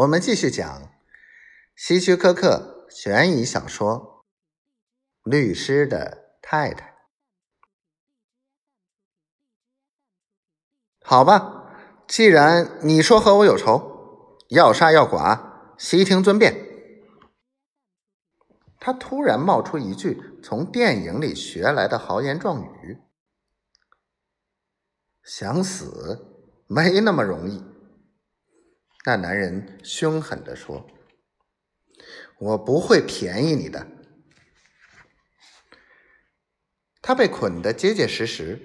我们继续讲希区柯克悬疑小说《律师的太太》。好吧，既然你说和我有仇，要杀要剐，悉听尊便。他突然冒出一句从电影里学来的豪言壮语：“想死没那么容易。”那男人凶狠地说：“我不会便宜你的。”他被捆得结结实实，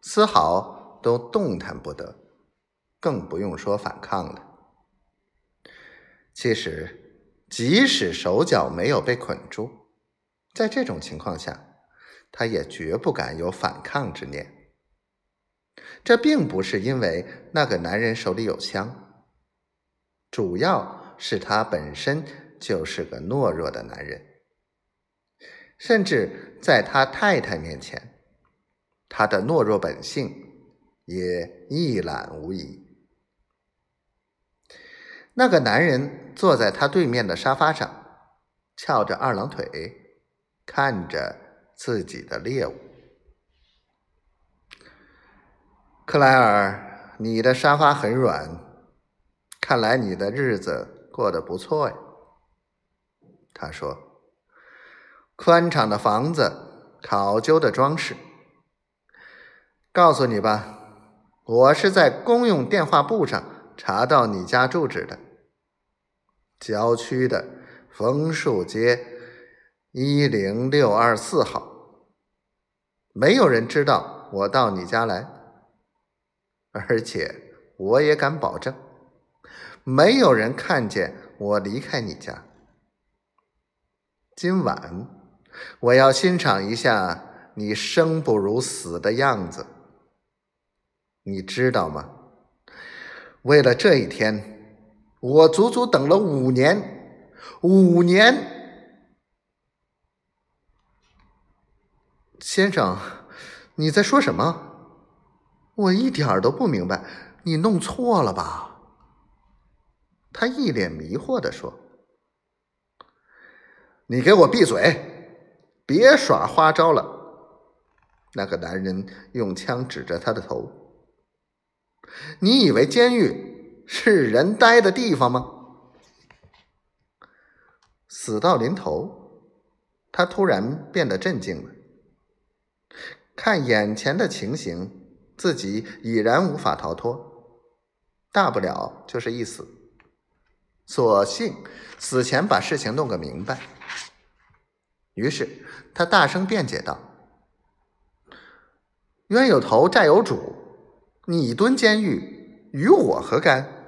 丝毫都动弹不得，更不用说反抗了。其实，即使手脚没有被捆住，在这种情况下，他也绝不敢有反抗之念。这并不是因为那个男人手里有枪。主要是他本身就是个懦弱的男人，甚至在他太太面前，他的懦弱本性也一览无遗。那个男人坐在他对面的沙发上，翘着二郎腿，看着自己的猎物。克莱尔，你的沙发很软。看来你的日子过得不错呀，他说：“宽敞的房子，考究的装饰。告诉你吧，我是在公用电话簿上查到你家住址的，郊区的枫树街一零六二四号。没有人知道我到你家来，而且我也敢保证。”没有人看见我离开你家。今晚我要欣赏一下你生不如死的样子，你知道吗？为了这一天，我足足等了五年，五年。先生，你在说什么？我一点都不明白，你弄错了吧？他一脸迷惑地说：“你给我闭嘴，别耍花招了！”那个男人用枪指着他的头：“你以为监狱是人待的地方吗？”死到临头，他突然变得镇静了。看眼前的情形，自己已然无法逃脱，大不了就是一死。索性死前把事情弄个明白。于是他大声辩解道：“冤有头债有主，你蹲监狱与我何干？”